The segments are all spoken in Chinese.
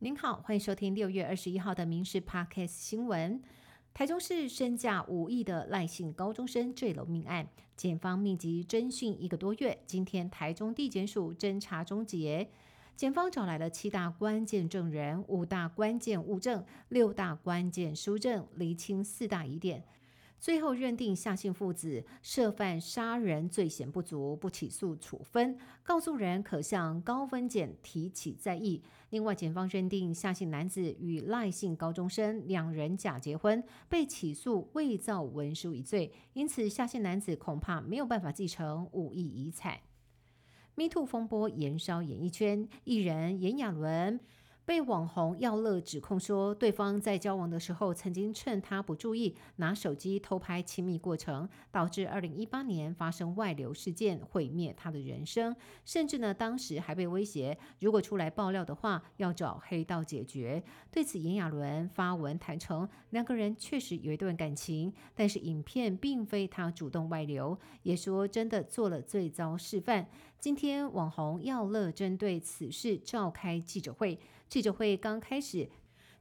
您好，欢迎收听六月二十一号的《民事 Podcast》新闻。台中市身价五亿的赖姓高中生坠楼命案，检方密集侦讯一个多月，今天台中地检署侦查终结。检方找来了七大关键证人、五大关键物证、六大关键书证，厘清四大疑点。最后认定夏姓父子涉犯杀人罪嫌不足，不起诉处分，告诉人可向高分检提起再议。另外，检方认定夏姓男子与赖姓高中生两人假结婚，被起诉伪造文书一罪，因此夏姓男子恐怕没有办法继承五亿遗产。Me Too 风波延烧演艺圈，艺人炎亚纶。被网红耀乐指控说，对方在交往的时候曾经趁他不注意拿手机偷拍亲密过程，导致二零一八年发生外流事件，毁灭他的人生。甚至呢，当时还被威胁，如果出来爆料的话，要找黑道解决。对此，炎亚纶发文坦诚，两个人确实有一段感情，但是影片并非他主动外流，也说真的做了最糟示范。今天，网红耀乐针对此事召开记者会。记者会刚开始，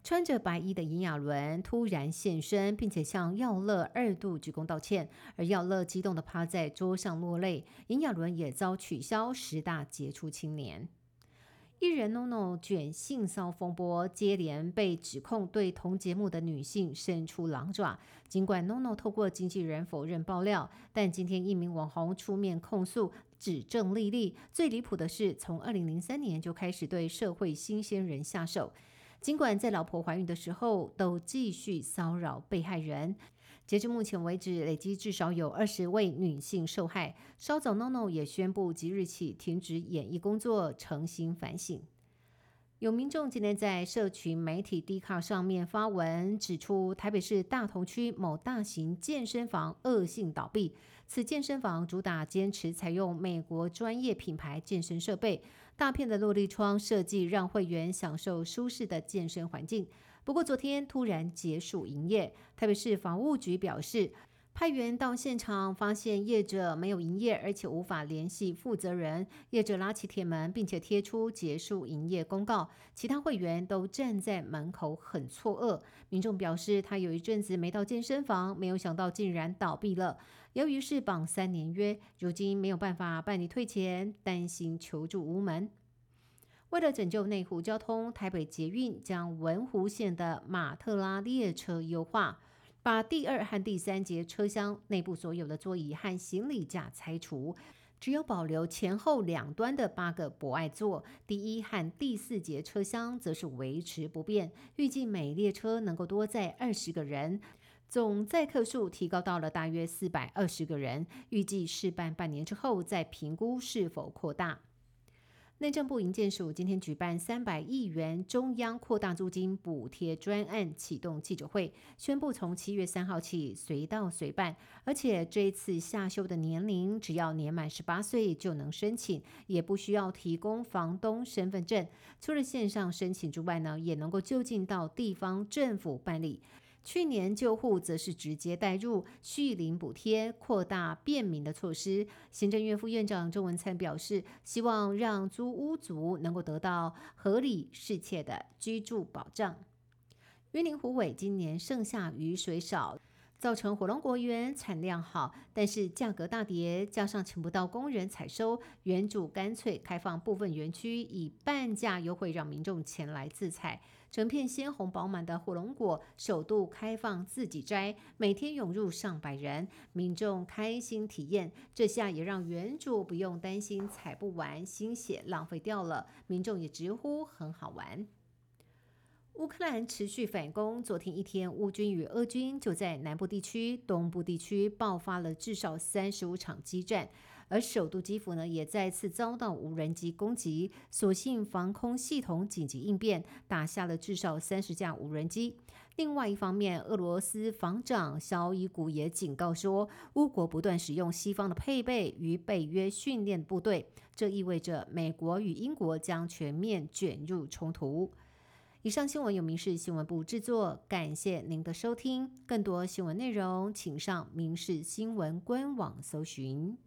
穿着白衣的炎亚纶突然现身，并且向耀乐二度鞠躬道歉，而耀乐激动的趴在桌上落泪。炎亚纶也遭取消十大杰出青年。艺人 NONO 卷性骚风波，接连被指控对同节目的女性伸出狼爪。尽管 NONO 透过经纪人否认爆料，但今天一名网红出面控诉。指证莉莉，最离谱的是，从二零零三年就开始对社会新鲜人下手，尽管在老婆怀孕的时候，都继续骚扰被害人。截至目前为止，累积至少有二十位女性受害。稍早，NONO 也宣布即日起停止演艺工作，诚心反省。有民众今天在社群媒体 D 卡上面发文，指出台北市大同区某大型健身房恶性倒闭。此健身房主打坚持采用美国专业品牌健身设备，大片的落地窗设计让会员享受舒适的健身环境。不过昨天突然结束营业，台北市房务局表示。派员到现场，发现业者没有营业，而且无法联系负责人。业者拉起铁门，并且贴出结束营业公告。其他会员都站在门口，很错愕。民众表示，他有一阵子没到健身房，没有想到竟然倒闭了。由于是绑三年约，如今没有办法办理退钱，担心求助无门。为了拯救内湖交通，台北捷运将文湖线的马特拉列车优化。把第二和第三节车厢内部所有的座椅和行李架拆除，只有保留前后两端的八个博爱座。第一和第四节车厢则是维持不变，预计每列车能够多载二十个人，总载客数提高到了大约四百二十个人。预计试办半年之后再评估是否扩大。内政部营建署今天举办三百亿元中央扩大租金补贴专案启动记者会，宣布从七月三号起随到随办，而且这一次下修的年龄只要年满十八岁就能申请，也不需要提供房东身份证。除了线上申请之外呢，也能够就近到地方政府办理。去年救护则是直接带入续领补贴，扩大便民的措施。行政院副院长周文灿表示，希望让租屋族能够得到合理适切的居住保障。云林虎尾今年盛夏雨水少。造成火龙果园产量好，但是价格大跌，加上请不到工人采收，园主干脆开放部分园区以半价优惠，让民众前来自采。整片鲜红饱满的火龙果首度开放自己摘，每天涌入上百人，民众开心体验。这下也让园主不用担心采不完，心血浪费掉了，民众也直呼很好玩。乌克兰持续反攻，昨天一天，乌军与俄军就在南部地区、东部地区爆发了至少三十五场激战，而首都基辅呢，也再次遭到无人机攻击，所幸防空系统紧急应变，打下了至少三十架无人机。另外一方面，俄罗斯防长肖伊古也警告说，乌国不断使用西方的配备与北约训练部队，这意味着美国与英国将全面卷入冲突。以上新闻由民事新闻部制作，感谢您的收听。更多新闻内容，请上民事新闻官网搜寻。